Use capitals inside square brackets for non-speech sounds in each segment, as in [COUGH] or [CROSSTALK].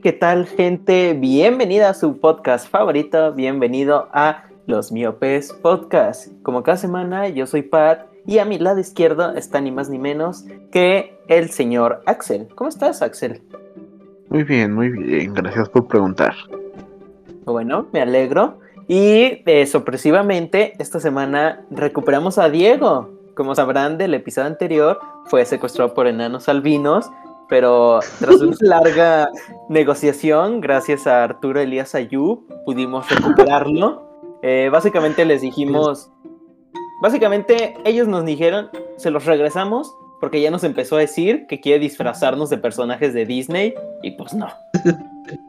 ¿qué tal gente? Bienvenida a su podcast favorito, bienvenido a Los Miopes Podcast. Como cada semana, yo soy Pat y a mi lado izquierdo está ni más ni menos que el señor Axel. ¿Cómo estás, Axel? Muy bien, muy bien, gracias por preguntar. Bueno, me alegro. Y eh, sorpresivamente, esta semana recuperamos a Diego. Como sabrán del episodio anterior, fue secuestrado por enanos albinos pero tras una [LAUGHS] larga negociación, gracias a Arturo Elías Ayub, pudimos recuperarlo. Eh, básicamente les dijimos, básicamente ellos nos dijeron, se los regresamos porque ya nos empezó a decir que quiere disfrazarnos de personajes de Disney y pues no. [LAUGHS]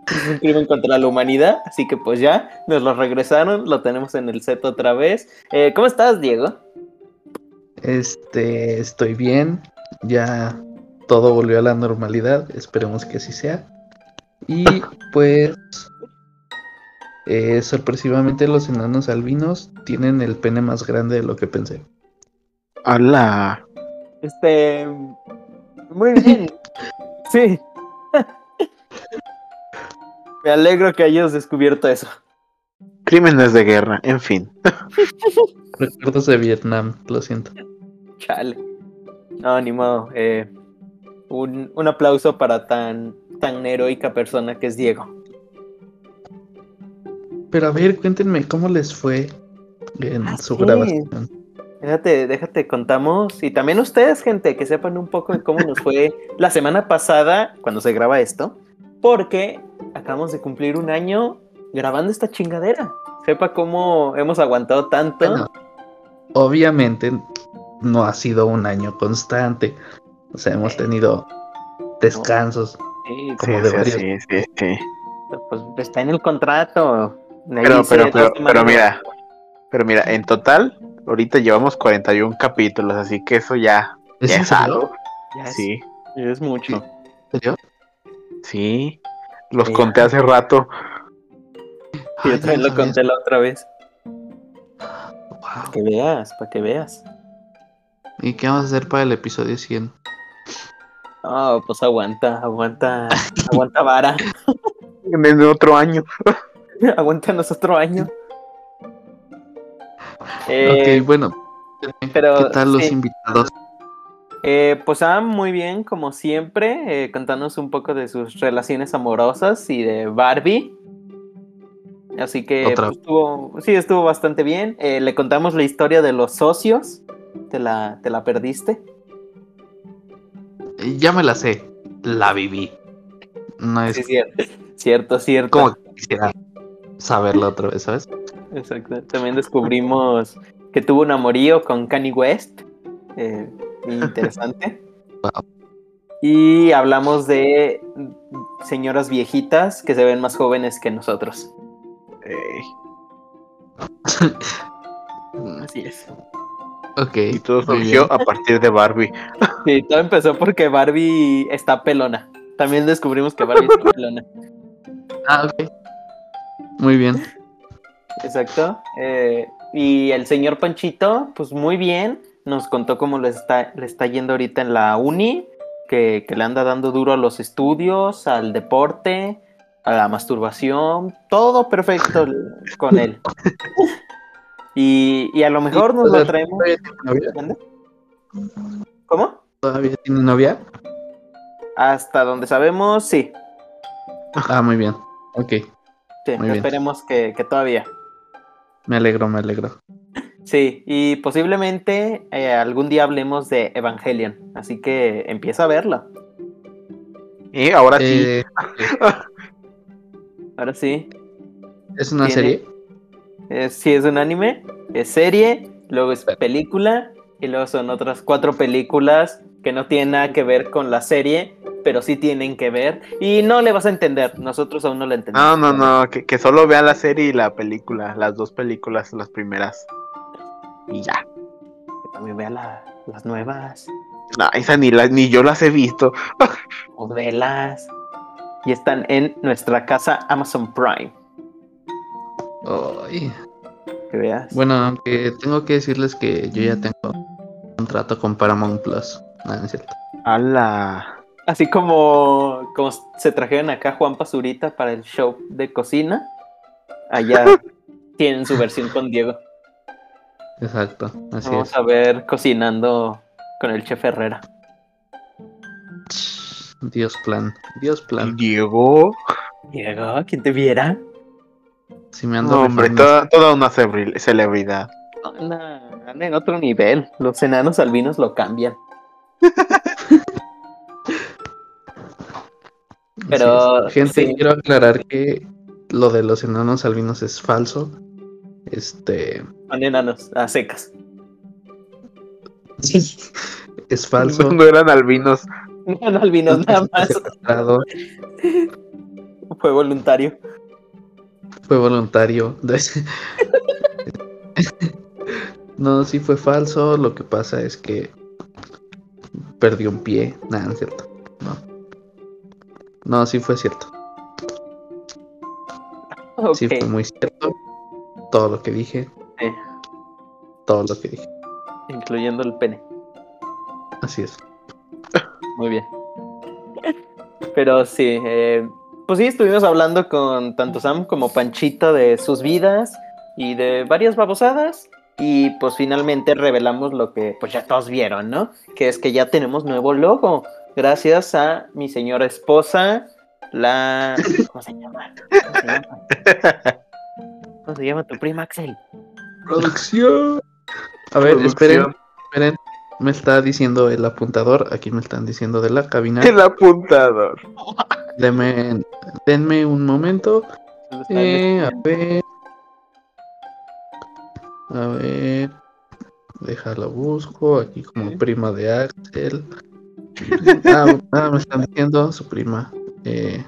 Es un crimen contra la humanidad, así que pues ya nos lo regresaron, lo tenemos en el set otra vez. Eh, ¿Cómo estás, Diego? Este, estoy bien, ya todo volvió a la normalidad, esperemos que así sea. Y pues, eh, sorpresivamente los enanos albinos tienen el pene más grande de lo que pensé. ¡Hala! Este. Muy bien. [LAUGHS] sí. Me alegro que hayas descubierto eso. Crímenes de guerra, en fin. [LAUGHS] Recuerdos de Vietnam, lo siento. Chale. No, ni modo. Eh, un, un, aplauso para tan, tan heroica persona que es Diego. Pero a ver, cuéntenme cómo les fue en ah, su sí. grabación. Déjate, déjate, contamos. Y también ustedes, gente, que sepan un poco de cómo nos fue [LAUGHS] la semana pasada cuando se graba esto. Porque acabamos de cumplir un año grabando esta chingadera. Sepa cómo hemos aguantado tanto. Bueno, obviamente no ha sido un año constante. O sea, hemos tenido descansos. Sí, como sí, de sí, varios. sí, sí, sí. Pues está en el contrato. Pero, pero, pero, pero mira, pero mira, en total, ahorita llevamos 41 capítulos, así que eso ya, ¿Es ya es algo. Ya es, Sí, ya es mucho. ¿En serio? sí. Los Sí. conté hace rato. Ay, yo también no lo sabía. conté la otra vez. Wow. Para que veas, para que veas. ¿Y qué vamos a hacer para el episodio 100? Ah, pues aguanta, aguanta, aguanta vara. [LAUGHS] En otro año. [LAUGHS] Aguántanos otro año. Eh, ok, bueno. pero ¿Qué tal los sí. invitados? eh, pues ah, muy bien, como siempre, eh, contanos un poco de sus relaciones amorosas y de Barbie. Así que pues, estuvo, sí, estuvo bastante bien. Eh, le contamos la historia de los socios. ¿Te la, te la perdiste? Ya me la sé. La viví. No es Sí, cierto. Cierto, cierto. como quisiera saberla otra vez, ¿sabes? Exacto. También descubrimos que tuvo un amorío con Kanye West. Eh, interesante. [LAUGHS] Wow. Y hablamos de señoras viejitas que se ven más jóvenes que nosotros. Así es. Ok. y todo surgió a partir de Barbie. [LAUGHS] Sí, todo empezó porque Barbie está pelona. También descubrimos que Barbie está [LAUGHS] pelona. Ah, ok. Muy bien. Exacto. Eh, y el señor Panchito, pues muy bien, nos contó cómo le está, le está yendo ahorita en la uni, que, que le anda dando duro a los estudios, al deporte, a la masturbación, todo perfecto [LAUGHS] con él. Y, y a lo mejor nos lo traemos. ¿Todavía tiene novia? ¿Mande? ¿Cómo? ¿Todavía tiene novia? Hasta donde sabemos, sí. Ah, muy bien. Ok. Sí, Muy bien. esperemos que, que todavía. Me alegro, me alegro. Sí, y posiblemente eh, algún día hablemos de Evangelion, así que empieza a verlo. Y ahora sí. Eh, Ahora sí, ¿Es una Tiene- serie? Es, sí es un anime, es serie, luego es película, y luego son otras cuatro películas que no tienen nada que ver con la serie, pero sí tienen que ver, y no le vas a entender, nosotros aún no la entendemos. No, no, no, que, que solo vean la serie y la película, las dos películas, las primeras. Y ya. Que también vea la- las nuevas, No, esa ni, la, ni yo las he visto. [LAUGHS] o velas, y están en nuestra casa Amazon Prime, Ay. que veas. Bueno, aunque tengo que decirles que yo ya tengo contrato con Paramount Plus. No, no es cierto. ¡Hala! Así como, como se trajeron acá Juan Pazurita para el show de cocina, allá [LAUGHS] tienen su versión con Diego. Exacto, así Vamos es. a ver cocinando con el chef Herrera. Dios plan, Dios plan. Diego. Diego, ¿quién te viera? Si me ando No, hombre, toda, toda una celebri- celebridad. Anda, anda en otro nivel. Los enanos albinos lo cambian. [LAUGHS] pero. Gente, sí. quiero aclarar que lo de los enanos albinos es falso. Este Son enanos a secas. es [LAUGHS] falso. No eran albinos. Enano albinos nada más. Fue voluntario. Fue voluntario. [LAUGHS] No, sí fue falso. Lo que pasa es que perdió un pie. Nada, no es cierto. No. No, sí fue cierto. Ok. Sí fue muy cierto. Todo lo que dije. Sí, Todo lo que dije. incluyendo el pene. Así es. Muy bien. Pero sí, eh, pues sí, estuvimos hablando con tanto Sam como Panchito de sus vidas y de varias babosadas. Y pues finalmente revelamos lo que pues ya todos vieron, ¿no? Que es que ya tenemos nuevo logo. Gracias a mi señora esposa, la... ¿Cómo se llama? ¿Cómo se llama? ¿Cómo se llama tu prima Axel? Producción. A ver, Producción. esperen, esperen. Me está diciendo el apuntador. Aquí me están diciendo de la cabina. El apuntador. Denme, denme un momento. Eh, a ver. A ver. Déjalo busco. Aquí como Sí. prima de Axel. [LAUGHS] Ah, ah, me están diciendo su prima. Eh,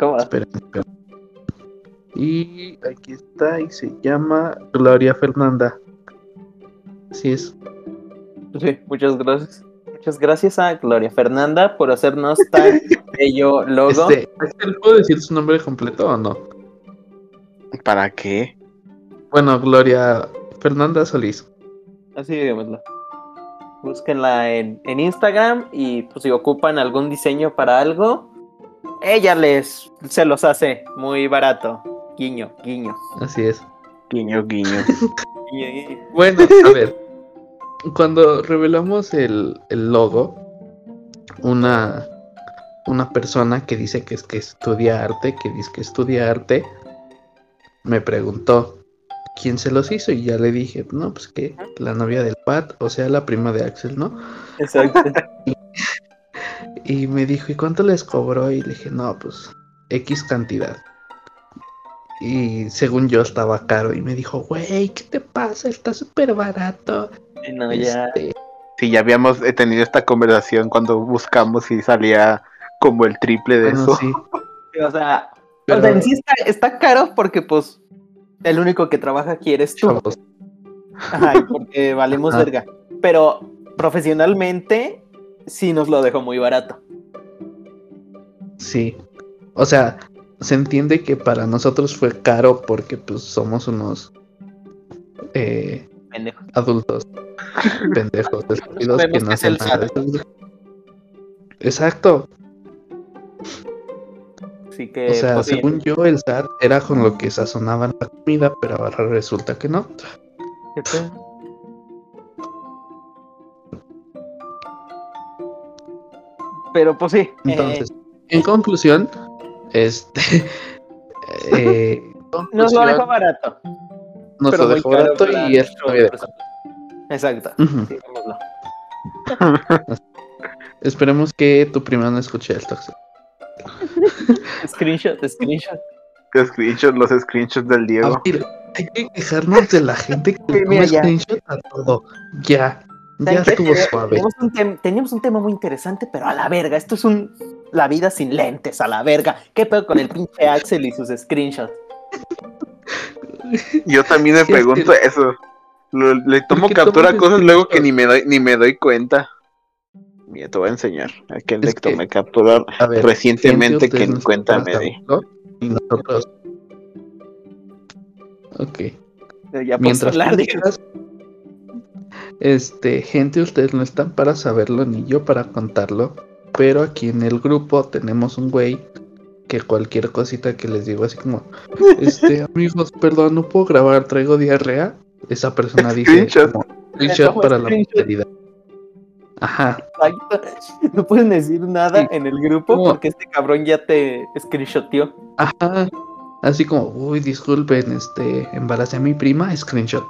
¿Cómo? esperen, esperen. Y aquí está y se llama Gloria Fernanda. Así es. Sí, muchas gracias. Muchas gracias a Gloria Fernanda por hacernos tan [LAUGHS] bello logo. Este, ¿puedo decir su nombre completo o no? ¿Para qué? Bueno, Gloria Fernanda Solís. Así digámoslo. Búsquenla en, en Instagram y pues si ocupan algún diseño para algo, ella les se los hace muy barato. Guiño, guiño. Así es. Guiño, guiño. Guiño, guiño. Bueno, a ver. Cuando revelamos el, el logo, una, una persona que dice que es que estudia arte, que dice que estudia arte, me preguntó quién se los hizo y ya le dije, no, pues que la novia del Pat, o sea, la prima de Axel, ¿no? Exacto. [LAUGHS] Y me dijo, ¿y cuánto les cobró? Y le dije, no, pues X cantidad. Y según yo estaba caro y me dijo, güey, ¿qué te pasa? Está súper barato. Sí, No, ya. Este, Sí, ya habíamos eh, tenido esta conversación cuando buscamos y salía como el triple de bueno, eso. [LAUGHS] sí, O sea, pero, o sea, en sí está, está caro porque pues el único que trabaja aquí eres tú. chavos, Ajá, porque [LAUGHS] valemos verga. Pero profesionalmente sí nos lo dejó muy barato. sí. O sea, se entiende que para nosotros fue caro porque pues somos unos eh, Pendejo. adultos [LAUGHS] pendejos, estúpidos que no hacen el nada. Exacto. Así que O sea, pues, según yo, el SAT era con lo que sazonaban la comida, pero ahora resulta que no. Pero pues sí. eh, Entonces, en conclusión, este. [LAUGHS] eh, nos lo conclusión, dejó barato. Nos pero lo dejó caro barato y es. Exacto. Sí, digámoslo. [LAUGHS] Esperemos que tu prima no escuche esto. [LAUGHS] Screenshot, screenshot. Los screenshots, los screenshots del Diego. ver, hay que quejarnos de la gente que [LAUGHS] Sí, le mira, toma screenshot a todo. Ya, ya estuvo suave. Teníamos un, teníamos un tema muy interesante, pero a la verga. Esto es un. La vida sin lentes, a la verga. ¿Qué pedo con el pinche Axel y sus screenshots? Yo también me Sí, es pregunto eso. Lo- le tomo captura a cosas luego que ni me doy ni me doy cuenta. Mira, te voy a enseñar. A le que- tomé captura ver, recientemente que no cuenta me di. nosotros. Ok. Ya Mientras hablar digas, este, gente, ustedes no están para saberlo ni yo para contarlo. pero aquí en el grupo tenemos un güey que cualquier cosita que les digo así como, [LAUGHS] este, amigos, perdón, no puedo grabar, traigo diarrea. Esa persona dice, Screenshot. como, screenshot Toma para la posteridad. Ajá. [LAUGHS] No pueden decir nada Sí. en el grupo ¿Cómo? porque este cabrón ya te screenshoteó. ajá. Así como, uy, disculpen, este, embaracé a mi prima, screenshot.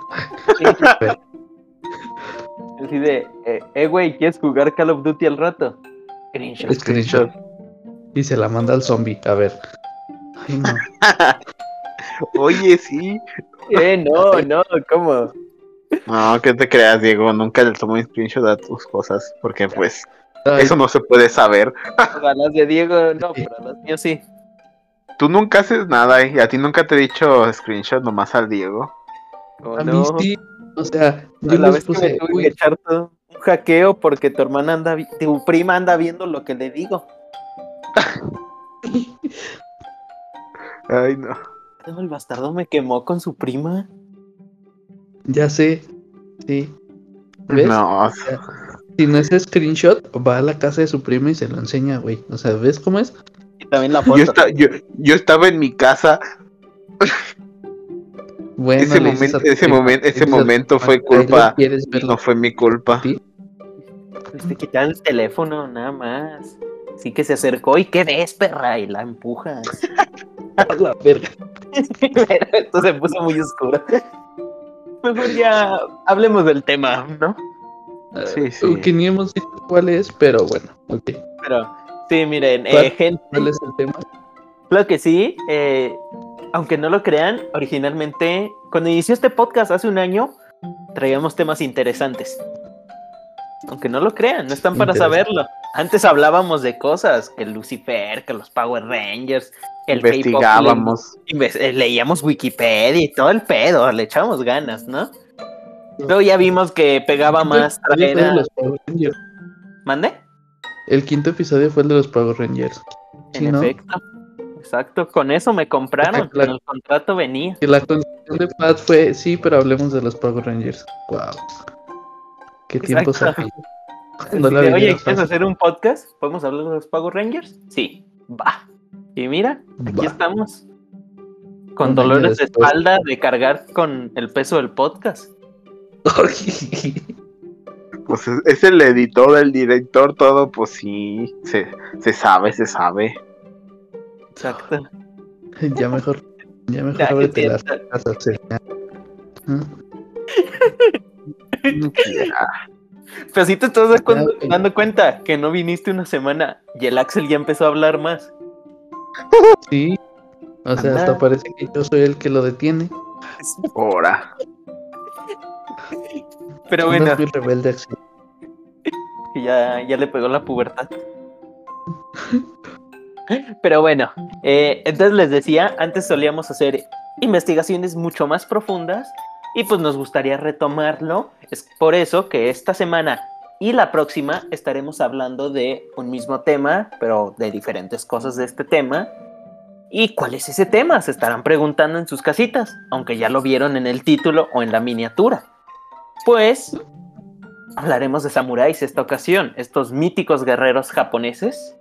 Así de, eh, eh, güey, ¿quieres jugar Call of Duty al rato? Screenshot. Screenshot. Y se la manda al zombie, a ver. Ay, no. [LAUGHS] Oye, sí. Eh, no, no, ¿cómo? No, que te creas, Diego. Nunca le tomo un screenshot a tus cosas. Porque, pues, Ay, eso no se puede saber. [LAUGHS] A las de Diego, no, pero a las mías sí. Tú nunca haces nada, ¿eh? Y a ti nunca te he dicho screenshot nomás al Diego. ¿Cómo a no? mí sí. O sea, yo la les vez que me puse, tuve uy, que echar todo un hackeo porque tu hermana anda, tu prima anda viendo lo que le digo. [LAUGHS] Ay, no. No, el bastardo me quemó con su prima. ya sé. Sí. ¿Ves? No, Si no es screenshot, va a la casa de su prima y se lo enseña, güey. O sea, ¿ves cómo es? Y también la foto. yo, esta- yo, yo estaba en mi casa. Bueno, ese momento, ese momento, ese momento fue "Ahí lo culpa. No fue mi culpa. Sí. Pues te quitan el teléfono, nada más. Sí que se acercó y ¿qué ves, perra? Y la empujas. [LAUGHS] A la verga. Esto se puso muy oscuro. Mejor ya hablemos del tema, ¿no? Sí, sí. Uh, Que ni hemos dicho cuál es, pero bueno, ok. Pero sí, miren, ¿Cuál? eh, gente, ¿Cuál es el tema? Claro que sí. eh, aunque no lo crean, originalmente, cuando inició este podcast hace un año, traíamos temas interesantes. Aunque no lo crean, no están para saberlo. Antes hablábamos de cosas, que Lucifer, que los Power Rangers, el Investigábamos. le- eh, leíamos Wikipedia y todo el pedo, le echamos ganas, ¿no? Luego ya vimos que pegaba más El quinto traer episodio fue de a- los Power Rangers. ¿Mande? El quinto episodio fue el de los Power Rangers. Sí, En ¿no? efecto. Exacto, con eso me compraron. La- En el contrato venía. Y la conclusión de Pat fue, sí, pero hablemos de los Power Rangers. Wow. Qué tiempo Exacto. aquellos. [LAUGHS] [LAUGHS] No la de, Oye, vivieron ¿quieres hacer un podcast? ¿Podemos hablar de los Power Rangers? Sí, va. Y mira, aquí Va. estamos. Con Un dolores de espalda de cargar con el peso del podcast. [LAUGHS] Pues es, es el editor, el director, todo, pues sí. Se, se sabe, se sabe. Exacto. [LAUGHS] ya mejor, ya mejor Ya, ábrete las. No quiera. Pero si te estás dando cuenta que no viniste una semana y el Axel ya empezó a hablar más. Sí. O sea, Anda. hasta parece que yo soy el que lo detiene. Ahora. Pero bueno, muy rebelde que ya, ya le pegó la pubertad. Pero bueno, eh, entonces les decía, antes solíamos hacer investigaciones mucho más profundas y pues nos gustaría retomarlo. Es por eso que esta semana y la próxima estaremos hablando de un mismo tema, pero de diferentes cosas de este tema. ¿Y cuál es ese tema? Se estarán preguntando en sus casitas, aunque ya lo vieron en el título o en la miniatura. Pues hablaremos de samuráis esta ocasión, estos míticos guerreros japoneses.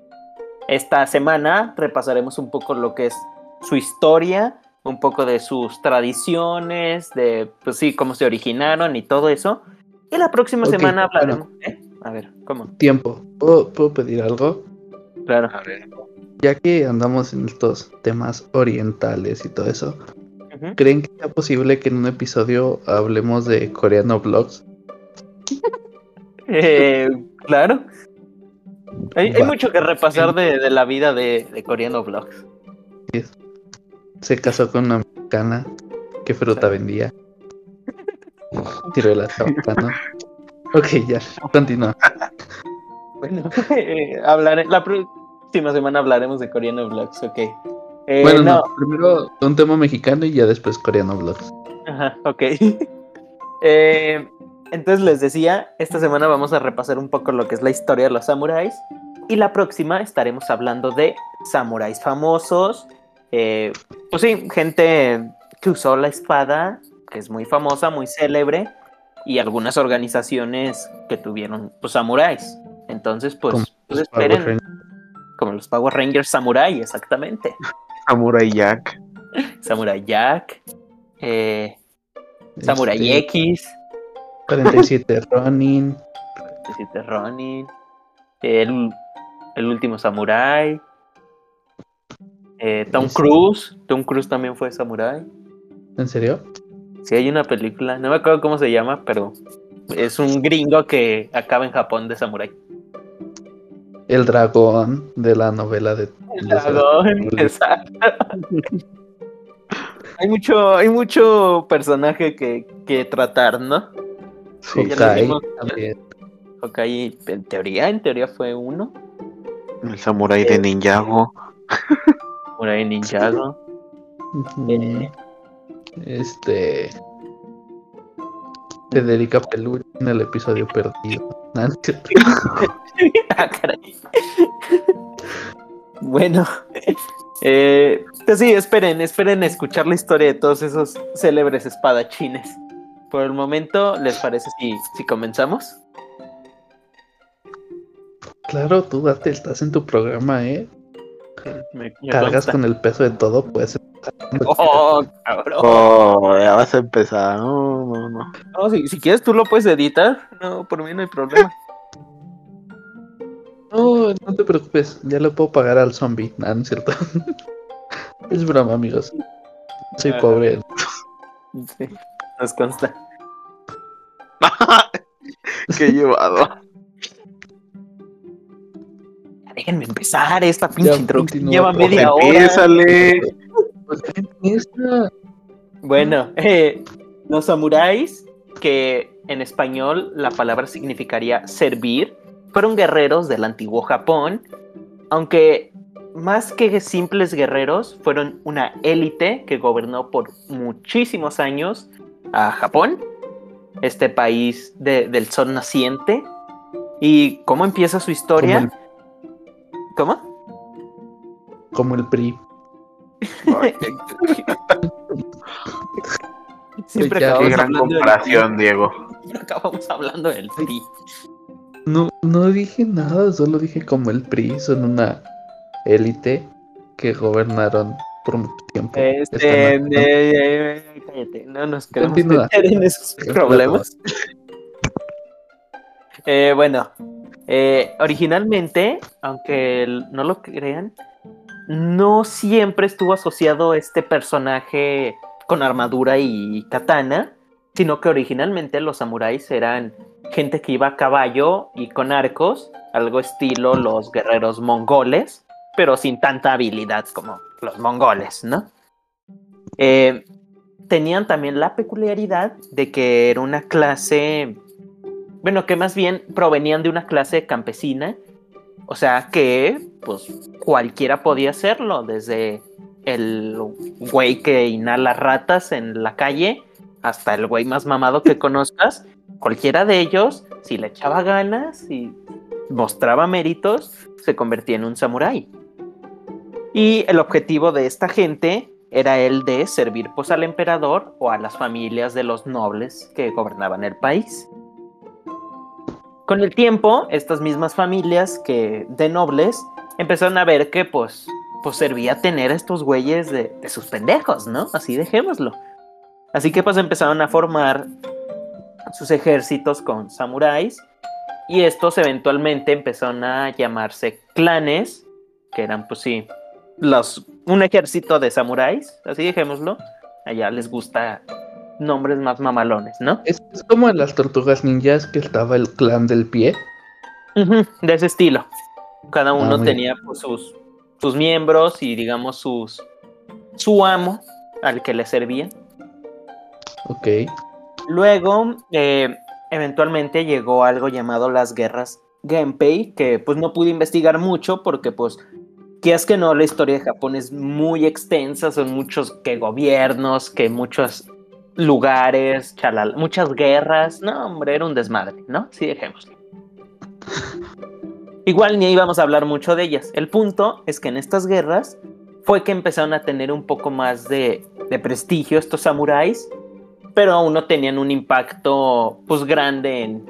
Esta semana repasaremos un poco lo que es su historia, un poco de sus tradiciones, de, pues sí, cómo se originaron y todo eso. Y la próxima semana bueno. hablaremos. ¿eh? A ver, ¿cómo? Tiempo. ¿Puedo, puedo pedir algo? Claro. A ver. Ya que andamos en estos temas orientales y todo eso. ¿creen que sea posible que en un episodio hablemos de coreano vlogs? Eh, claro. Hay, mucho que repasar de, de la vida de, de coreano vlogs. Se casó con una mexicana. ¿Qué fruta vendía? Tiró la tabacana. Ok, ya, continúa. Bueno, [LAUGHS] eh, hablaré, la próxima semana hablaremos de coreano vlogs, ok. Eh, bueno, no, no, primero un tema mexicano y ya después coreano vlogs. Ajá, ok. [LAUGHS] Eh, entonces les decía, esta semana vamos a repasar un poco lo que es la historia de los samuráis. Y la próxima estaremos hablando de samuráis famosos. Eh, pues sí, gente que usó la espada, que es muy famosa, muy célebre. Y algunas organizaciones que tuvieron pues, samuráis. Entonces, pues Como Power esperen, como los Power Rangers Samurai, exactamente. Samurai Jack. Samurai Jack, eh, Samurai Este, X, 47 [LAUGHS] Ronin. Siete Ronin, el, el último Samurai, eh, Tom. Cruise, Tom Cruise también fue Samurai. ¿En serio? Sí, hay una película, no me acuerdo cómo se llama, pero es un gringo que acaba en Japón de Samurai. El dragón de la novela de. El de- dragón, [LAUGHS] exacto. hay mucho, hay mucho personaje que, que tratar, ¿no? Sí. Vimos. también. Hawkeye, en teoría, en teoría fue uno. El Samurai de Ninjago. [LAUGHS] Por ahí Ninjago. Eh. Este. Federica Peluche en el episodio perdido. [LAUGHS] Ah. [LAUGHS] Ah, caray. bueno, [LAUGHS] eh, pues sí, esperen, esperen escuchar la historia de todos esos célebres espadachines. Por el momento, ¿les parece si, si comenzamos? Claro, tú date, estás en tu programa, ¿eh? Me- me Cargas consta. con el peso de todo, pues. [LAUGHS] Oh, cabrón. Oh, ya vas a empezar. No, no, no. No, si, si quieres, tú lo puedes editar. No, por mí no hay problema. [LAUGHS] No, no te preocupes, ya le puedo pagar al zombie. Ah, no es cierto. [LAUGHS] es broma, amigos. Soy Ah. pobre. Sí, nos consta. Qué llevado. Déjenme empezar esta pinche Ya, introducción. Lleva media hora. Pues, ¿qué empieza? Bueno, eh, los samuráis, que en español la palabra significaría servir, fueron guerreros del antiguo Japón, aunque más que simples guerreros, fueron una élite que gobernó por muchísimos años a Japón, este país de- del sol naciente. ¿Y cómo empieza su Como historia? ¿Cómo? como el PRI. [LAUGHS] Siempre Ya, acabamos Qué gran hablando del- comparación, Diego. siempre acabamos hablando del PRI. No, no dije nada, solo dije como el PRI son una élite que gobernaron por mucho tiempo. Este, eh, eh, cállate, no nos queremos meter en esos problemas. Eh, bueno, eh, originalmente, aunque no lo crean, no siempre estuvo asociado este personaje con armadura y katana, sino que originalmente los samuráis eran gente que iba a caballo y con arcos, algo estilo los guerreros mongoles, pero sin tanta habilidad como los mongoles, ¿no? Eh, tenían también la peculiaridad de que era una clase, bueno, que más bien provenían de una clase campesina, o sea que, pues, cualquiera podía hacerlo, desde el güey que inhala ratas en la calle hasta el güey más mamado que [LAUGHS] conozcas, cualquiera de ellos, si le echaba ganas y mostraba méritos, se convertía en un samurái. Y el objetivo de esta gente era el de servir pues al emperador o a las familias de los nobles que gobernaban el país. Con el tiempo, estas mismas familias que de nobles empezaron a ver que pues, pues servía tener a estos güeyes de, de sus pendejos, ¿no? Así dejémoslo. Así que pues empezaron a formar sus ejércitos con samuráis y estos eventualmente empezaron a llamarse clanes, que eran pues sí, los, un ejército de samuráis, así dejémoslo. Allá les gusta nombres más mamalones, ¿no? Es, es como en las tortugas ninjas que estaba el clan del pie. De ese estilo. Cada uno muy tenía pues, sus, sus miembros y digamos sus su amo al que le servían. Ok. Luego, eh, eventualmente llegó algo llamado las guerras Genpei, que pues no pude investigar mucho porque pues, que es que no, la historia de Japón es muy extensa, son muchos que gobiernos, que muchos lugares, chalal, muchas guerras, no, hombre, era un desmadre, ¿no? Sí, dejémoslo. Igual ni íbamos a hablar mucho de ellas. El punto es que en estas guerras fue que empezaron a tener un poco más de, de prestigio estos samuráis pero aún no tenían un impacto pues grande en,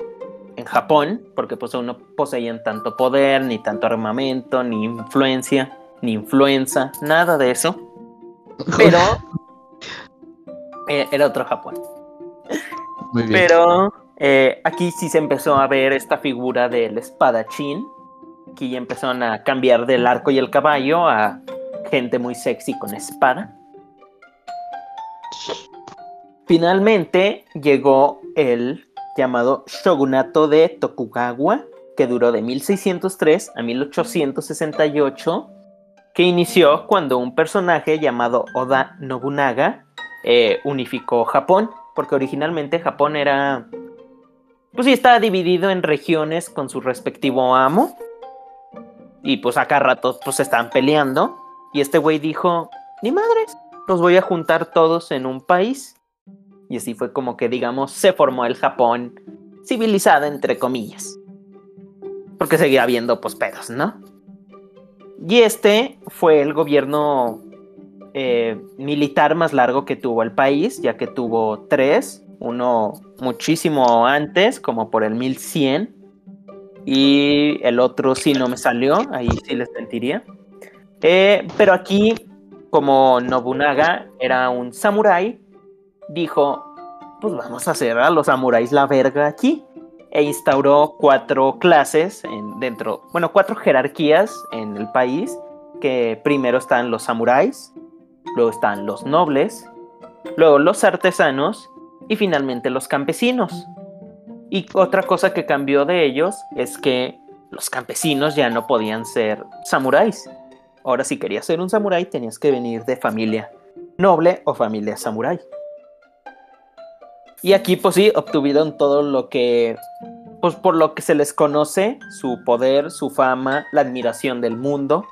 en Japón, porque pues aún no poseían tanto poder, ni tanto armamento, ni influencia, ni influenza, nada de eso. [LAUGHS] Pero era otro Japón. Muy bien. Pero eh, aquí sí se empezó a ver esta figura del espadachín. Aquí ya empezaron a cambiar del arco y el caballo a gente muy sexy con espada. Finalmente llegó el llamado shogunato de Tokugawa, que duró de 1603 a 1868, que inició cuando un personaje llamado Oda Nobunaga eh, unificó Japón, porque originalmente Japón era, pues sí, estaba dividido en regiones con su respectivo amo, y pues acá ratos pues estaban peleando, y este güey dijo, ni madres, los voy a juntar todos en un país. Y así fue como que, digamos, se formó el Japón civilizado, entre comillas. Porque seguía habiendo pues pedos, ¿no? Y este fue el gobierno eh, militar más largo que tuvo el país, ya que tuvo tres, uno muchísimo antes, como por el 1100, y el otro sí no me salió, ahí sí les mentiría. Eh, pero aquí, como Nobunaga era un samurái, dijo, pues vamos a hacer a los samuráis la verga aquí. E instauró cuatro clases en, dentro, bueno, cuatro jerarquías en el país, que primero están los samuráis, luego están los nobles, luego los artesanos y finalmente los campesinos. Y otra cosa que cambió de ellos es que los campesinos ya no podían ser samuráis. Ahora si querías ser un samurái tenías que venir de familia noble o familia samurái. Y aquí pues sí obtuvieron todo lo que pues por lo que se les conoce, su poder, su fama, la admiración del mundo.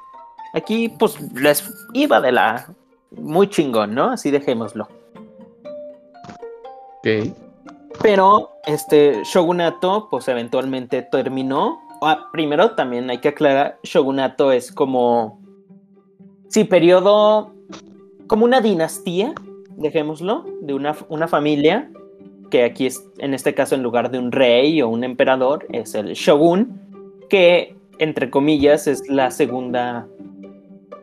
Aquí pues les iba de la muy chingón, ¿no? Así dejémoslo. Ok. Pero este shogunato pues eventualmente terminó. Ah, primero también hay que aclarar, shogunato es como sí, periodo como una dinastía, dejémoslo, de una, una familia que aquí es, en este caso, en lugar de un rey o un emperador, es el shogun, que, entre comillas, es la segunda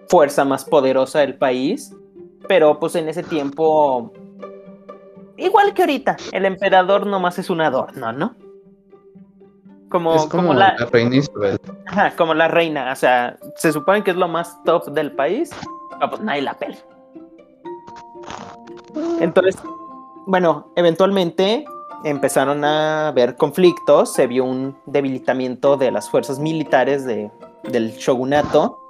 fuerza más poderosa del país, pero pues en ese tiempo, igual que ahorita, el emperador nomás es un adorno, ¿no? Como, es como, la, la reina Isabel. ajá, como la reina, o sea, se supone que es lo más top del país, pero pues nadie la pela. Entonces, bueno, eventualmente empezaron a haber conflictos, se vio un debilitamiento de las fuerzas militares de, del shogunato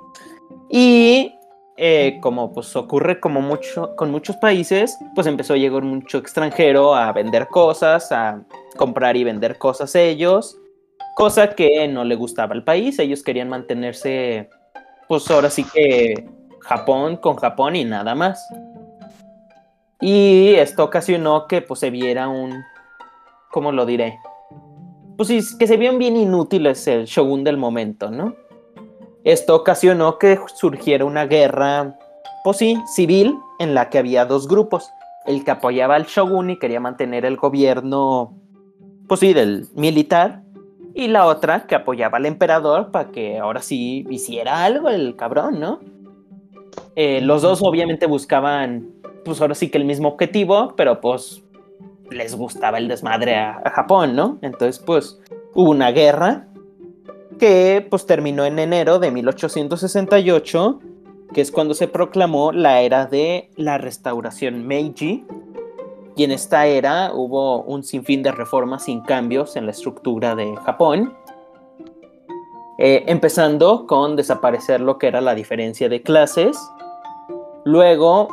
y eh, como pues ocurre como mucho con muchos países, pues empezó a llegar mucho extranjero a vender cosas, a comprar y vender cosas ellos, cosa que no le gustaba al país, ellos querían mantenerse pues ahora sí que Japón con Japón y nada más. Y esto ocasionó que pues se viera un, ¿cómo lo diré? Pues que se vieron bien inútiles el shogun del momento, ¿no? Esto ocasionó que surgiera una guerra, pues sí, civil, en la que había dos grupos. El que apoyaba al shogun y quería mantener el gobierno, pues sí, del militar. Y la otra que apoyaba al emperador para que ahora sí hiciera algo el cabrón, ¿no? Eh, los dos obviamente buscaban pues ahora sí que el mismo objetivo, pero pues les gustaba el desmadre a, a, Japón, ¿no? Entonces pues hubo una guerra que pues terminó en enero de 1868, que es cuando se proclamó la era de la restauración Meiji. Y en esta era hubo un sinfín de reformas sin cambios en la estructura de Japón. Eh, empezando con desaparecer lo que era la diferencia de clases. Luego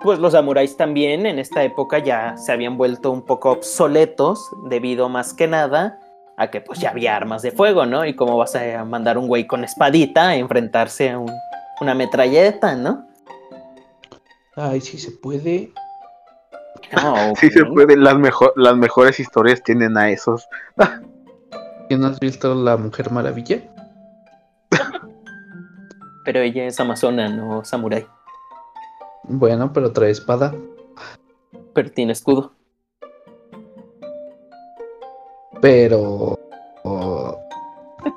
pues los samuráis también en esta época ya se habían vuelto un poco obsoletos debido más que nada a que pues ya había armas de fuego, ¿no? Y cómo vas a mandar un güey con espadita a enfrentarse a un, una metralleta, ¿no? Ay, sí se puede. No, [LAUGHS] Sí se puede, las, mejor, las mejores historias tienen a esos. ¿Quién has visto La Mujer Maravilla? [LAUGHS] Pero ella es amazona, no samurái. Bueno, pero trae espada. Pero tiene escudo. Pero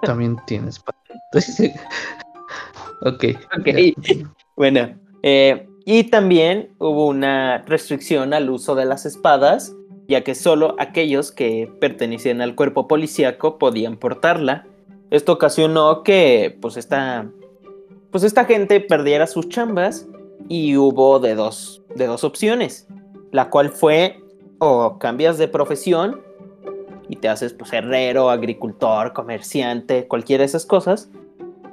también tiene espada. [LAUGHS] ok. Ok. Bueno, eh, y también hubo una restricción al uso de las espadas, ya que solo aquellos que pertenecían al cuerpo policíaco podían portarla. Esto ocasionó que pues esta, pues esta gente perdiera sus chambas y hubo de dos, de dos opciones, la cual fue o cambias de profesión y te haces pues herrero, agricultor, comerciante, cualquiera de esas cosas,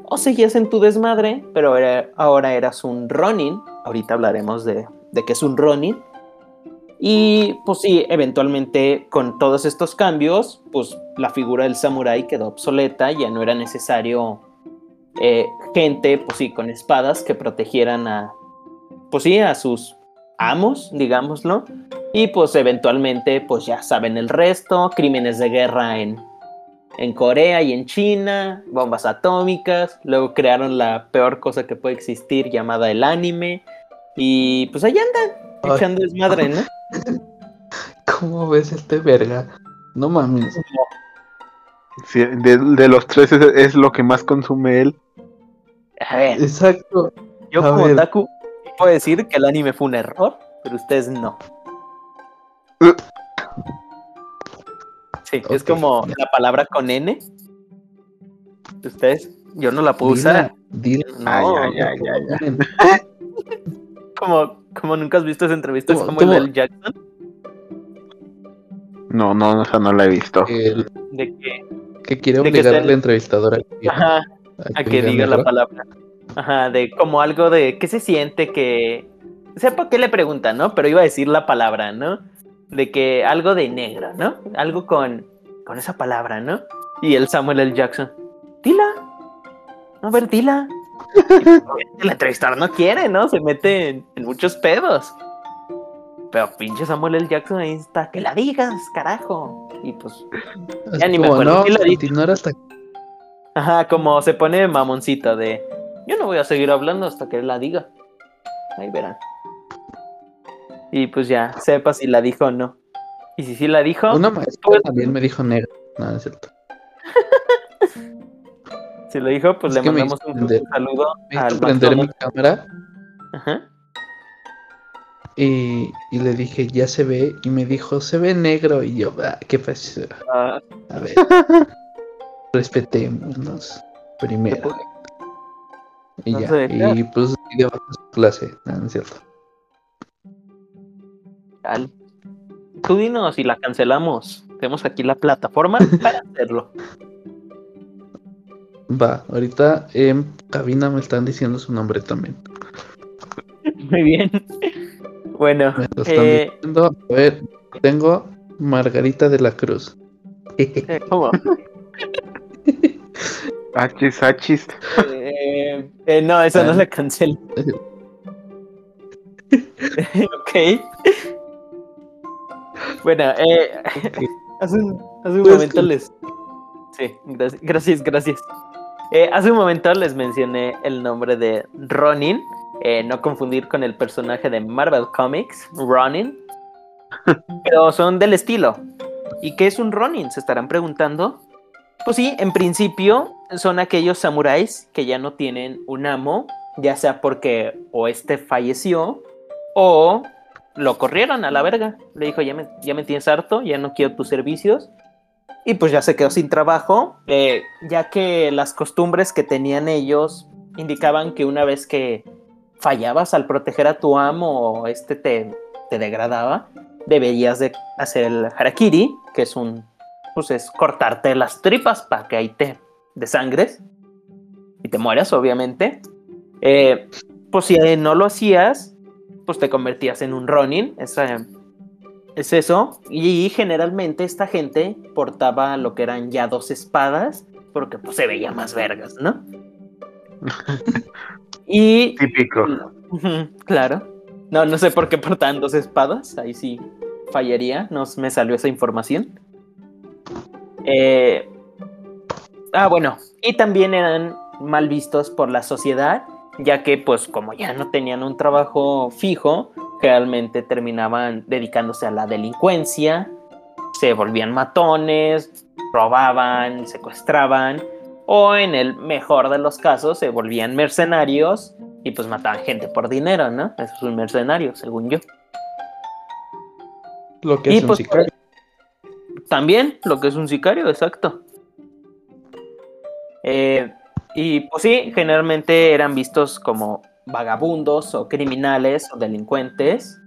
o seguías en tu desmadre, pero era- ahora eras un Ronin, ahorita hablaremos de, de qué es un Ronin, y pues sí, eventualmente con todos estos cambios, pues la figura del samurái quedó obsoleta, ya no era necesario eh, gente, pues sí, con espadas que protegieran a, pues sí, a sus amos, digámoslo, y pues eventualmente, pues ya saben el resto, crímenes de guerra en, en Corea y en China, bombas atómicas, luego crearon la peor cosa que puede existir llamada el anime, y pues ahí andan, Ay. echando desmadre, ¿no? [LAUGHS] ¿Cómo ves este verga? No mames. Sí, de, de los tres es, es lo que más consume él. A ver, Exacto. yo a como ver. otaku puedo decir que el anime fue un error, pero ustedes no. Sí, es como la palabra con N. Ustedes, yo no la puedo usar. Dila, dila. No, Ay, ay, ay, ay, ay. [LAUGHS] Como, como nunca has visto esa entrevista ¿Cómo- como el cómo? del Jackson, No, no, esa no la he visto. Que, de que, que quiere obligar está- al entrevistador a que, ajá, a a que diga la palabra. Ajá, de como algo de qué se siente que. Sepa qué le preguntan, ¿no? Pero iba a decir la palabra, ¿no? De que algo de negro, ¿no? Algo con, con esa palabra, ¿no? Y el Samuel L. Jackson. Dila. A ver, dila. Y, [LAUGHS] el entrevistador no quiere, ¿no? Se mete en, en muchos pedos. Pero pinche Samuel L. Jackson ahí está. Que la digas, carajo. Y pues Ya ni me acuerdo. No, continuar hasta Ajá, como se pone mamoncito de yo no voy a seguir hablando hasta que él la diga. Ahí verán. Y pues ya, sepa si la dijo o no. Y si sí la dijo, Una maestra pues- también me dijo negro. No, no es cierto. [LAUGHS] si lo dijo, pues Es le mandamos un, saludo Me al prender mi cámara Ajá. y, y le dije, ya se ve. Y me dijo, se ve negro. Y yo, ah, qué pasa. Ah, A ver. [LAUGHS] Respetémonos. Primero. Y No ya. Y pues sigue bajo su clase. No, no es cierto. Tú dinos y la cancelamos. Tenemos aquí la plataforma [LAUGHS] para hacerlo. Va, ahorita en cabina me están diciendo su nombre también. [LAUGHS] Muy bien. Bueno, Me lo están eh, diciendo. A ver, tengo Margarita de la Cruz. [LAUGHS] eh, ¿cómo? Achis, achis. Eh, eh, no, eso no Ah. se cancela. ok. Bueno, eh, [LAUGHS] hace un, hace un Pues momento les. Sí, gracias, gracias. gracias. Eh, hace un momento les mencioné el nombre de Ronin. eh, no confundir con el personaje de Marvel Comics, Ronin. [LAUGHS] Pero son del estilo. ¿Y qué es un Ronin? Se estarán preguntando. Pues sí, en principio son aquellos samuráis que ya no tienen un amo, ya sea porque o este falleció o lo corrieron a la verga. Le dijo, ya me, ya me tienes harto, ya no quiero tus servicios. Y pues ya se quedó sin trabajo, eh, ya que las costumbres que tenían ellos indicaban que una vez que fallabas al proteger a tu amo o este te, te degradaba, deberías de hacer el harakiri, que es un pues es cortarte las tripas para que ahí te desangres y te mueras, obviamente. Eh, pues si no lo hacías, pues te convertías en un Ronin, es, eh, es eso. Y generalmente esta gente portaba lo que eran ya dos espadas, porque pues se veía más vergas, ¿no? [LAUGHS] y Típico. Claro. No, no sé por qué portaban dos espadas. Ahí sí fallaría. No me salió esa información. Eh, Ah, bueno. Y también eran mal vistos por la sociedad, ya que, pues, como ya no tenían un trabajo fijo, realmente terminaban dedicándose a la delincuencia, se volvían matones, robaban, secuestraban. o en el mejor de los casos se volvían mercenarios y pues mataban gente por dinero, ¿no? Eso es un mercenario, según yo. Lo que Y es un pues, sicario. También lo que es un sicario, exacto. Eh, y pues sí, generalmente eran vistos como vagabundos o criminales o delincuentes.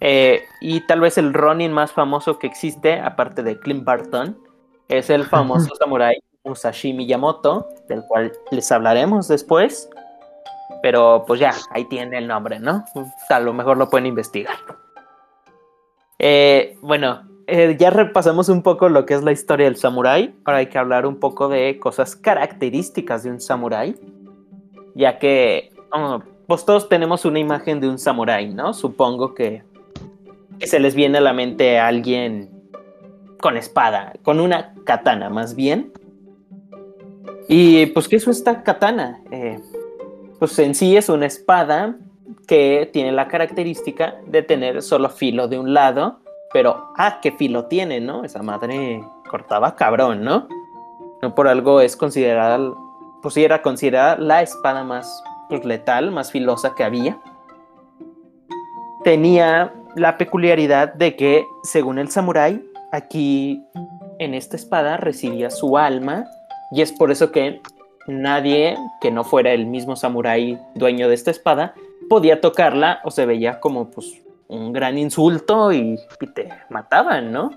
Eh, y tal vez el Ronin más famoso que existe, aparte de Clint Barton, es el famoso [LAUGHS] samurái Musashi Miyamoto, del cual les hablaremos después. Pero pues ya, ahí tiene el nombre, ¿no? A lo mejor lo pueden investigar. Eh, bueno, eh, ya repasamos un poco lo que es la historia del samurái. Ahora hay que hablar un poco de cosas características de un samurái. Ya que, oh, pues todos tenemos una imagen de un samurái, ¿no? Supongo que, se les viene a la mente a alguien con espada, con una katana más bien. Y pues, ¿qué es esta katana? Eh, pues en sí es una espada que tiene la característica de tener solo filo de un lado, pero ah, qué filo tiene, ¿no? Esa madre cortaba cabrón, ¿no? No por algo es considerada, pues sí era considerada la espada más pues, letal, más filosa que había. Tenía la peculiaridad de que, según el samurái, aquí en esta espada residía su alma, y es por eso que nadie que no fuera el mismo samurái dueño de esta espada podía tocarla o se veía como pues un gran insulto y, te mataban, ¿no?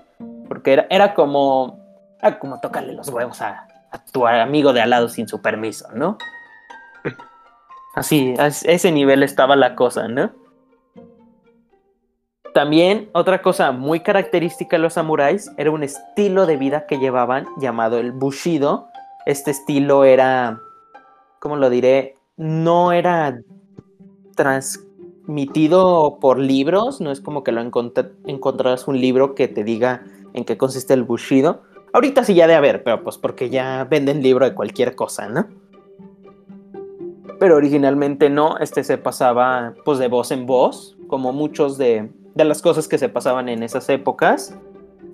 Porque era, era como, ah, como tocarle los huevos a, tu amigo de al lado sin su permiso, ¿no? Así, a ese nivel estaba la cosa, ¿no? También otra cosa muy característica de los samuráis era un estilo de vida que llevaban llamado el bushido. Este estilo era, ¿cómo lo diré? No era transmitido por libros, no es como que lo encont- encontrarás un libro que te diga en qué consiste el bushido. Ahorita sí ya de haber, pero pues porque ya venden libro de cualquier cosa, ¿no? Pero originalmente no, este se pasaba pues de voz en voz, como muchos de, de las cosas que se pasaban en esas épocas.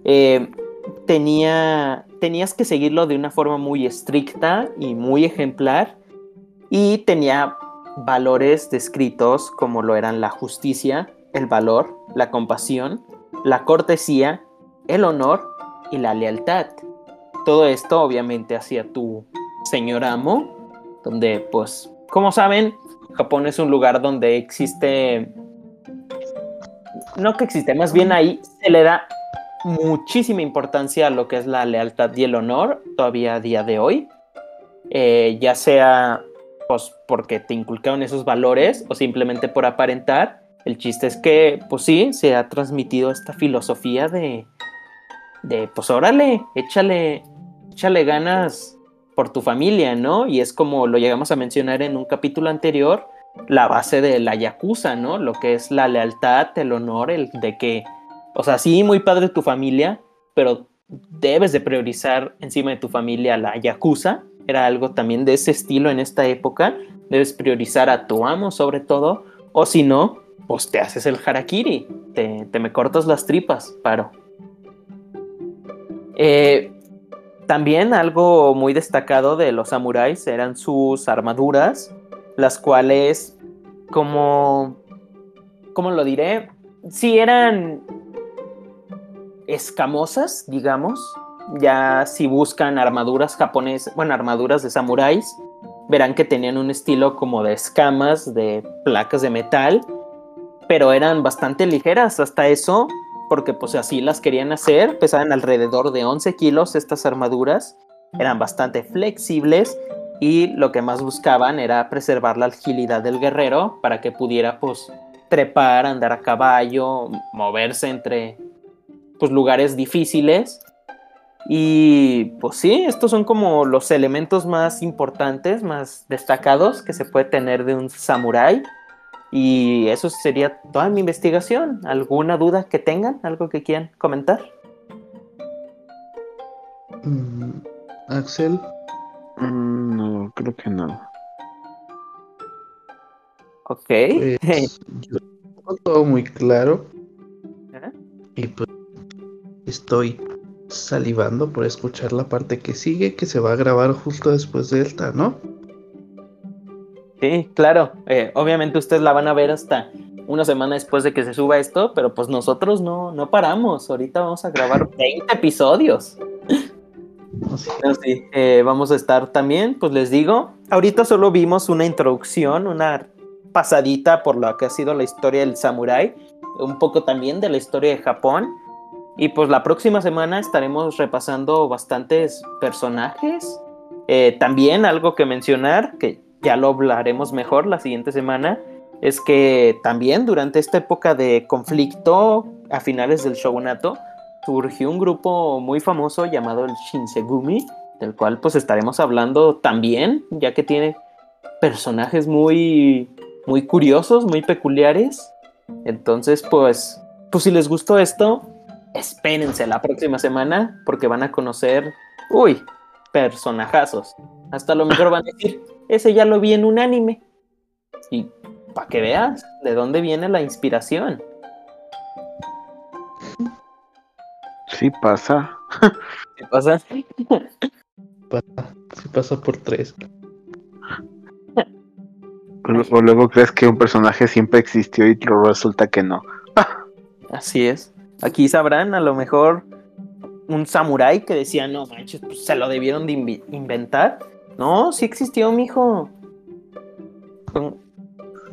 Eh, tenía, tenías que seguirlo de una forma muy estricta y muy ejemplar y tenía valores descritos como lo eran la justicia, el valor, la compasión, la cortesía, el honor y la lealtad. Todo esto obviamente hacia tu señor amo, donde pues, como saben, Japón es un lugar donde existe, no que existe, más bien ahí se le da muchísima importancia a lo que es la lealtad y el honor todavía a día de hoy, eh, ya sea pues porque te inculcaron esos valores o simplemente por aparentar. El chiste es que, pues sí, se ha transmitido esta filosofía de, de pues órale, échale, échale ganas por tu familia, ¿no? Y es como lo llegamos a mencionar en un capítulo anterior, la base de la yakuza, ¿no? Lo que es la lealtad, el honor, el de que, o sea, sí, muy padre tu familia, pero debes de priorizar encima de tu familia la yakuza, era algo también de ese estilo en esta época. Debes priorizar a tu amo sobre todo, o si no, pues te haces el harakiri, te, te me cortas las tripas, paro. Eh, también algo muy destacado de los samuráis eran sus armaduras, las cuales, como, ¿cómo lo diré? Sí eran escamosas, digamos, ya si buscan armaduras japonesas, bueno, armaduras de samuráis, verán que tenían un estilo como de escamas, de placas de metal, pero eran bastante ligeras hasta eso, porque pues así las querían hacer, pesaban alrededor de 11 kilos estas armaduras, eran bastante flexibles y lo que más buscaban era preservar la agilidad del guerrero para que pudiera pues trepar, andar a caballo, moverse entre pues lugares difíciles y pues sí, estos son como los elementos más importantes, más destacados que se puede tener de un samurái. Y eso sería toda mi investigación. ¿Alguna duda que tengan? ¿Algo que quieran comentar? Mm, Axel, Mm, no, creo que no. Ok. pues, yo tengo todo muy claro [LAUGHS] ¿Eh? y pues estoy salivando por escuchar la parte que sigue, que se va a grabar justo después de esta, ¿no? Sí, claro. Eh, obviamente ustedes la van a ver hasta una semana después de que se suba esto, pero pues nosotros no, no paramos. Ahorita vamos a grabar [LAUGHS] 20 episodios. Así. Pero sí, eh, vamos a estar también, pues les digo, ahorita solo vimos una introducción, una pasadita por lo que ha sido la historia del samurái, un poco también de la historia de Japón. Y pues la próxima semana estaremos repasando bastantes personajes. Eh, también algo que mencionar, que ya lo hablaremos mejor la siguiente semana, es que también durante esta época de conflicto a finales del shogunato, surgió un grupo muy famoso llamado el Shinsegumi, del cual pues estaremos hablando también, ya que tiene personajes muy, muy curiosos, muy peculiares. Entonces, pues, pues si les gustó esto, espérense la próxima semana porque van a conocer, uy, personajazos. Hasta lo mejor van a decir, ese ya lo vi en un anime. Y para que veas de dónde viene la inspiración. Sí pasa. ¿Qué pasa? Pasa, sí pasa por tres. O luego crees que un personaje siempre existió y resulta que no. Así es. Aquí sabrán a lo mejor un samurái que decía, no manches, pues se lo debieron de inventar. No, sí existió, mijo. Con-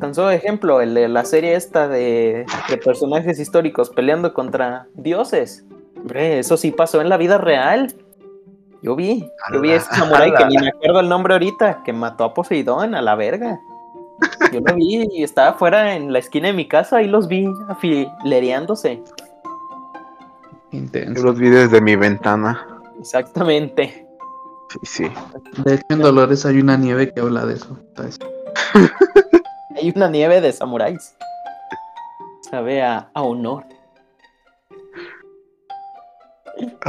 Tan solo ejemplo, el de la serie esta de, de personajes históricos peleando contra dioses. Hombre, eso sí pasó en la vida real. Yo vi, yo vi a ese samurái que ni me acuerdo el nombre ahorita, que mató a Poseidón a la verga. Yo lo vi y estaba afuera en la esquina de mi casa, ahí los vi afilereándose. Yo Intenso. los vi desde mi ventana. Exactamente. Sí, sí. De hecho, en Dolores hay una nieve que habla de eso. ¿sabes? Hay una nieve de samuráis. Sabe a, a honor.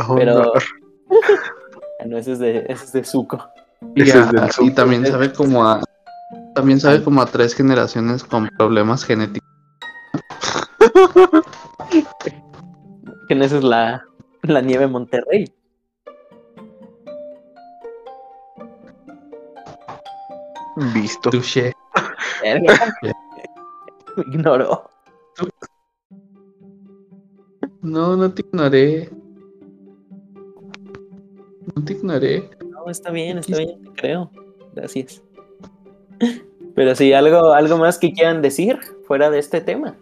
Oh, Pero- [LAUGHS] no. Ese es de, ese es de Zuko. Y, Ese a- y también sabe como a también sabe como a tres generaciones con problemas genéticos. [LAUGHS] Que esa es la, la nieve Monterrey. Visto. Touché. Verga. Me [LAUGHS] ignoró. No, no te ignoré. No te ignoré. No, está bien, está bien, te creo. Gracias. [LAUGHS] Pero sí, algo, algo más que quieran decir fuera de este tema.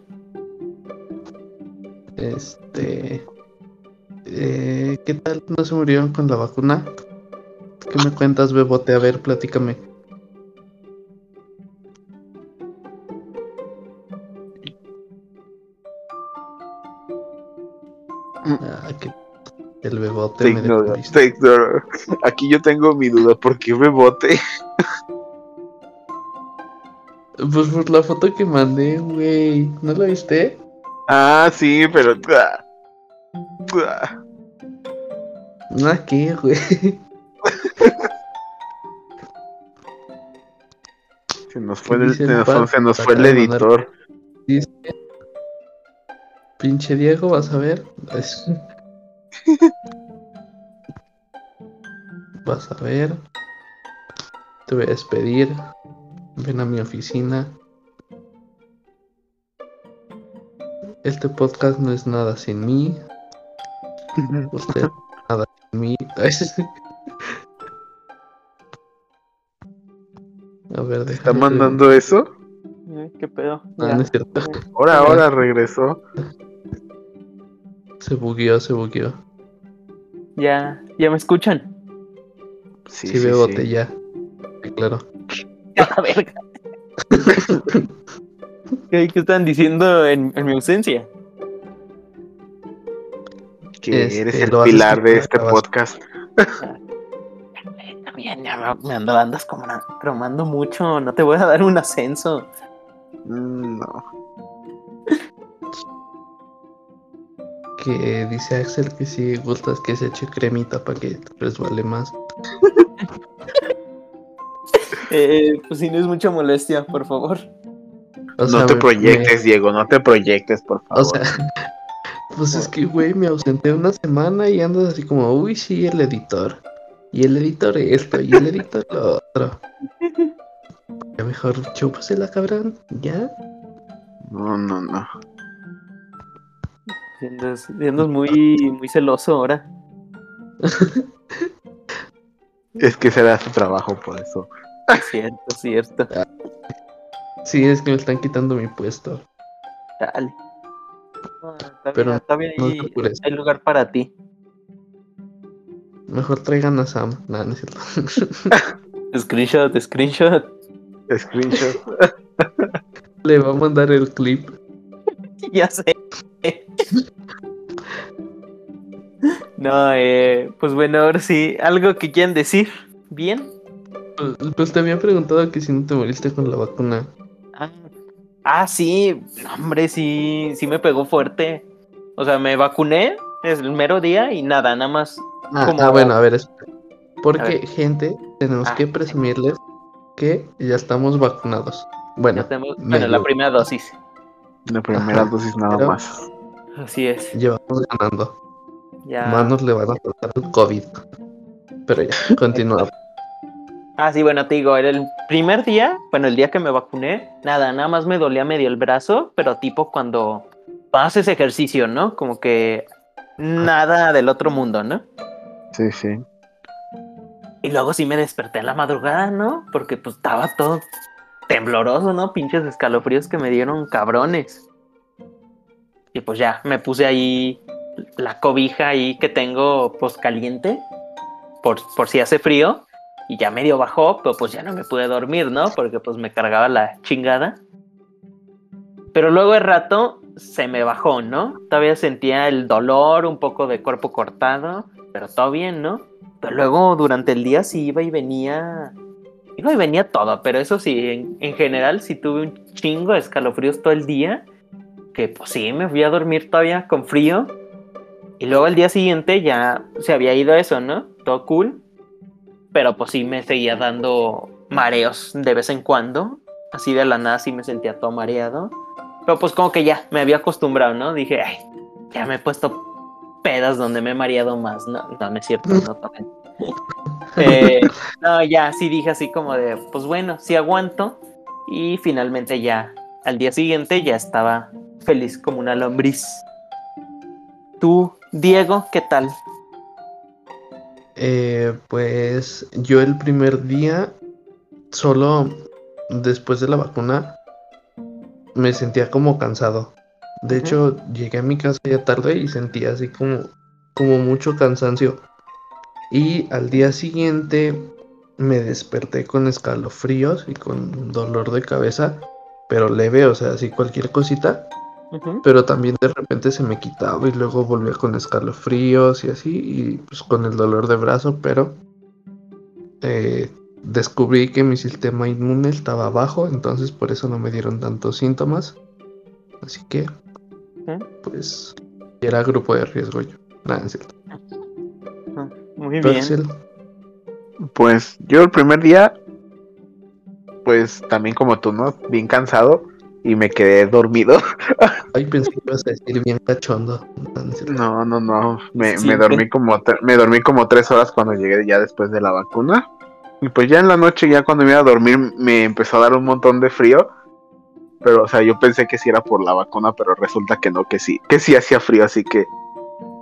Este. eh, ¿Qué tal? ¿No se murieron con la vacuna? ¿Qué me cuentas, Bebote? A ver, platícame. Ah, que el Bebote Te me ignoro, dejó visto. te ignoro. Aquí yo tengo mi duda. ¿Por qué rebote? Pues por la foto que mandé, güey. ¿No la viste? Ah, sí, pero. No, aquí, güey. [LAUGHS] Se nos fue el, se nos, fue- Pat, se nos fue el editor. Dice, Pinche Diego, vas a ver. Es- [LAUGHS] Vas a ver. Te voy a despedir. Ven a mi oficina. Este podcast no es nada sin mí. [LAUGHS] Usted no es nada sin mí. A ver, ¿Está mandando eso? Eh, ¿Qué pedo? No, Ya. no es cierto. Ahora, ahora regresó. Se bugueó, se bugueó. Ya, ya me escuchan. Sí, Sí, sí, veo sí. botella. Sí, claro. [LAUGHS] A la verga. [LAUGHS] ¿Qué, qué están diciendo en, en mi ausencia? Que Este, eres el pilar de este podcast. [LAUGHS] También ya me, ando, andas como cromando mucho. No te voy a dar un ascenso. Mm, No. [LAUGHS] Que dice Axel que si gustas que se eche cremita para que resbale más. [LAUGHS] Eh, pues si no es mucha molestia, por favor. O no sea, te me- proyectes, Diego, no te proyectes, por me- o favor. sea, [LAUGHS] Pues es que, güey, me ausenté una semana y andas así como, uy, sí, el editor. Y el editor esto, y el editor lo otro. Ya mejor chúpasela, cabrón, ¿ya? No, no, no. Andas, andas muy, muy celoso ahora. Es que será su trabajo por eso. Cierto, cierto. Sí, es que me están quitando mi puesto. Dale. Está Pero bien, está bien, no hay lugar para ti. Mejor traigan a Sam. No, no es cierto. [LAUGHS] Screenshot, screenshot. Screenshot. [LAUGHS] Le va a mandar el clip. [LAUGHS] ya sé. No, eh, pues bueno, ahora sí, algo que quieran decir. ¿Bien? Pues, pues te había preguntado que si no te moriste con la vacuna. Ah, sí, hombre, sí, sí me pegó fuerte. O sea, me vacuné es el mero día y nada, nada más. Ah, Como- ah, bueno, a ver, espera. Porque, A ver. gente, tenemos Ah, que presumirles que ya estamos vacunados. Bueno, bueno, la primera dosis. La primera Ajá, dosis nada pero- más. Así es. llevamos ganando. Ya. Manos le van a tratar el COVID. Pero ya, [LAUGHS] continuamos. Ah, sí, bueno, te digo, era el primer día, bueno, el día que me vacuné, nada, nada más me dolía medio el brazo, pero tipo cuando haces ejercicio, ¿no? Como que nada del otro mundo, ¿no? Sí, sí. Y luego sí me desperté en la madrugada, ¿no? Porque pues estaba todo tembloroso, ¿no? Pinches escalofríos que me dieron cabrones. Y pues ya, me puse ahí la cobija ahí que tengo pues caliente, por, por si hace frío. Y ya medio bajó, pero pues ya no me pude dormir, ¿no? Porque pues me cargaba la chingada. Pero luego de rato se me bajó, ¿no? Todavía sentía el dolor, un poco de cuerpo cortado, pero todo bien, ¿no? Pero luego durante el día sí iba y venía. Iba y venía todo, pero eso sí, en, en general sí tuve un chingo de escalofríos todo el día. Que pues sí, me fui a dormir todavía con frío. Y luego al día siguiente ya se había ido eso, ¿no? Todo cool. Pero pues sí me seguía dando mareos de vez en cuando. Así de la nada sí me sentía todo mareado. Pero pues como que ya me había acostumbrado, ¿no? Dije, ay, ya me he puesto pedas donde me he mareado más. No, no, no es cierto, no tomen. [LAUGHS] Eh, no, ya sí dije así como de, pues bueno, sí aguanto. Y finalmente ya, al día siguiente ya estaba feliz como una lombriz. Tú, Diego, ¿qué tal? Eh, pues yo el primer día, solo después de la vacuna, me sentía como cansado. De hecho, llegué a mi casa ya tarde y sentía así como, como mucho cansancio. Y al día siguiente me desperté con escalofríos y con dolor de cabeza, pero leve, o sea, así cualquier cosita. Pero también de repente se me quitaba y luego volvía con escalofríos y así, y pues con el dolor de brazo, pero eh, descubrí que mi sistema inmune estaba bajo, entonces por eso no me dieron tantos síntomas. Así que, pues, era grupo de riesgo yo. Nada, es cierto. Muy ¿Tú, bien. Pues yo el primer día, pues también como tú, ¿no? Bien cansado y me quedé dormido. [LAUGHS] Ay, pensé que ibas a decir bien cachondo. No. No, no. Me, me dormí como me dormí como tres horas cuando llegué ya después de la vacuna. Y pues ya en la noche, ya cuando me iba a dormir, me empezó a dar un montón de frío. Pero, o sea, yo pensé que sí era por la vacuna, pero resulta que no, que sí, que sí hacía frío, así que,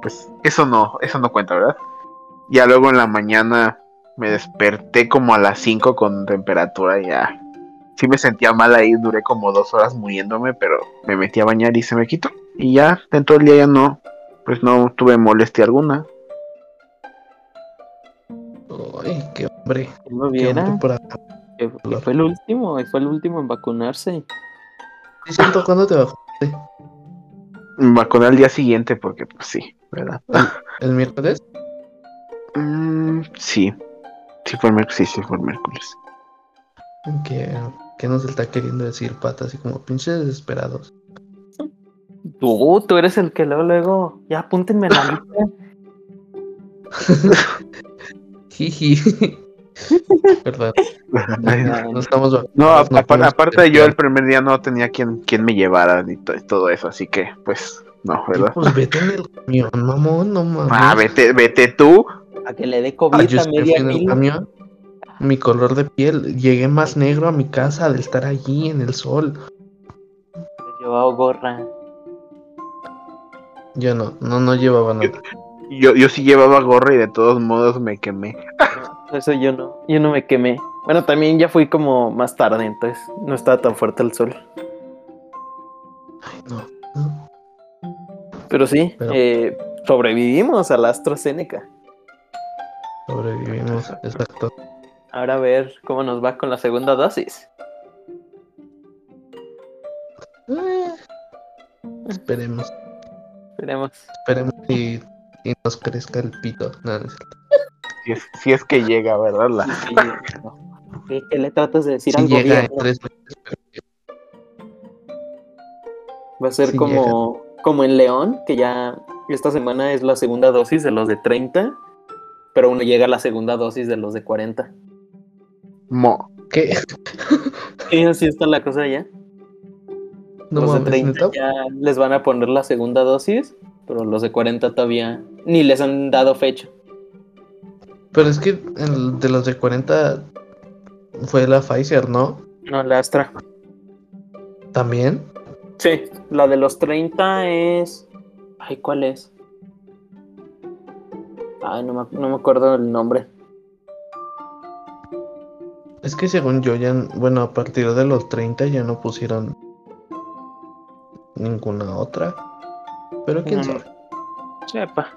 pues, eso no, eso no cuenta, ¿verdad? Ya luego en la mañana me desperté como a las 5 con temperatura ya. Sí me sentía mal ahí, duré como dos horas muriéndome, pero me metí a bañar y se me quitó. Y ya, dentro del día ya no, pues no tuve molestia alguna. Ay, qué hombre. ¿Quién lo Qué viera? hombre por acá. Que- que fue el último, fue el último en vacunarse. ¿Y siento cuándo te? Me vacuné al día siguiente porque, pues sí, ¿verdad? ¿El miércoles? Mm, sí, sí fue el miércoles, sí, sí fue el miércoles. Que, que nos está queriendo decir pata, así como pinches desesperados. Tú, tú eres el que luego, luego, ya apúntenme en la lista. [LAUGHS] Jiji. Perdón, no estamos No, vacunados, a- apar- podemos aparte yo el primer día no tenía quien, quien me llevara y to- todo eso, así que pues No, ¿verdad? Pues vete en el camión, mamón, no mames. Ah, vete, vete tú. A que le dé Ah, COVID yo a media en el mil. camión. Mi color de piel, llegué más negro a mi casa de estar allí en el sol. Llevaba gorra. Yo no, no, no llevaba nada. Yo, yo sí llevaba gorra y de todos modos me quemé. No, Eso yo no. Yo no me quemé. Bueno, también ya fui como más tarde, entonces no estaba tan fuerte el sol. Ay, no. no. Pero sí, Pero- eh, sobrevivimos a la AstraZeneca. Sobrevivimos, exacto. Ahora a ver cómo nos va con la segunda dosis. Eh, esperemos, Esperemos. esperemos y, y nos crezca el pito. No, no es cierto. Si es, si es que llega, ¿verdad? La- Sí, no. ¿Qué, qué le tratas de decir Si al llega en tres meses, Va a ser como, como en León, que ya esta semana es la segunda dosis de los de 30, pero uno llega a la segunda dosis de los de 40. Mo. ¿Qué? Y así está la cosa ya. No los de mames, 30 ¿neta? ya les van a poner la segunda dosis, pero los de 40 todavía ni les han dado fecha. Pero es que el de los de 40 fue la Pfizer, ¿no? No, la Astra. También. Sí, la de los 30 es... Ay, ¿cuál es? Ay, no me, no me acuerdo el nombre. Es que según yo ya, bueno, a partir de los 30 ya no pusieron ninguna otra. Pero quién No. sabe. Sepa.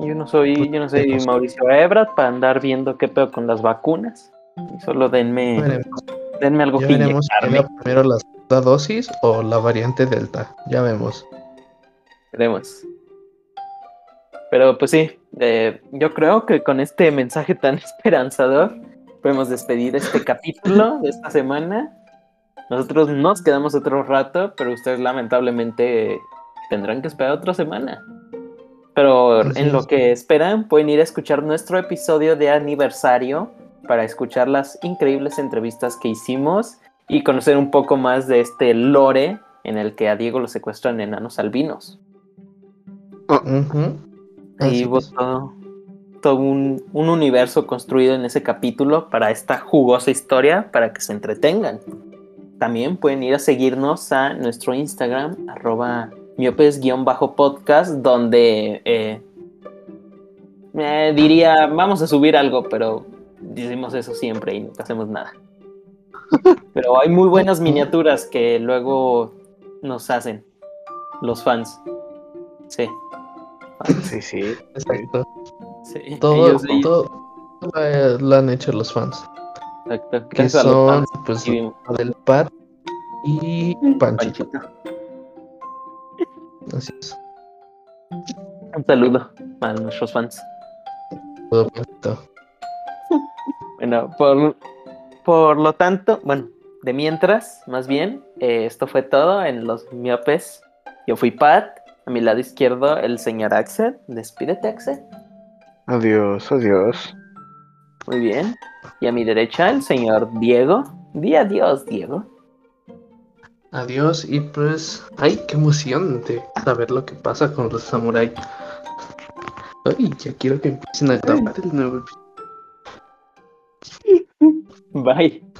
Yo no soy, Pues, yo no soy vemos. Mauricio Ebrat para andar viendo qué pedo con las vacunas. Y Solo denme, veremos, denme algo ya que veremos primero la dosis o la variante Delta. Ya vemos. Veremos. Pero pues sí, eh, yo creo que con este mensaje tan [LAUGHS] esperanzador podemos despedir este capítulo de esta semana. Nosotros nos quedamos otro rato, pero ustedes lamentablemente tendrán que esperar otra semana. Pero Así en lo que esperan, pueden ir a escuchar nuestro episodio de aniversario para escuchar las increíbles entrevistas que hicimos y conocer un poco más de este lore en el que a Diego lo secuestran enanos albinos. Ahí Así hubo es. todo, todo un, un universo construido en ese capítulo para esta jugosa historia, para que se entretengan. También pueden ir a seguirnos a nuestro Instagram, arroba miopes-podcast, donde eh, eh, diría, vamos a subir algo, pero decimos eso siempre y nunca hacemos nada. [LAUGHS] Pero hay muy buenas miniaturas que luego nos hacen los fans. Sí. Sí, sí. Exacto. Sí, Todo, ellos- ellos- todo lo, lo han hecho los fans. exacto. Que Gracias a los son, fans pues, del Pat y Panchito. Panchito. Así es. Un saludo a nuestros fans. Todo. Bueno, por, por lo tanto, bueno, de mientras, más bien, eh, esto fue todo en los miopes. Yo fui Pat, a mi lado izquierdo el señor Axel. Despídete, Axel. Adiós, adiós. Muy bien. Y a mi derecha el señor Diego. Di adiós, Diego. Adiós y pues, ay, qué emoción de saber lo que pasa con los samuráis. Ay, ya quiero que empiecen a grabar el nuevo episodio. [LAUGHS] Bye.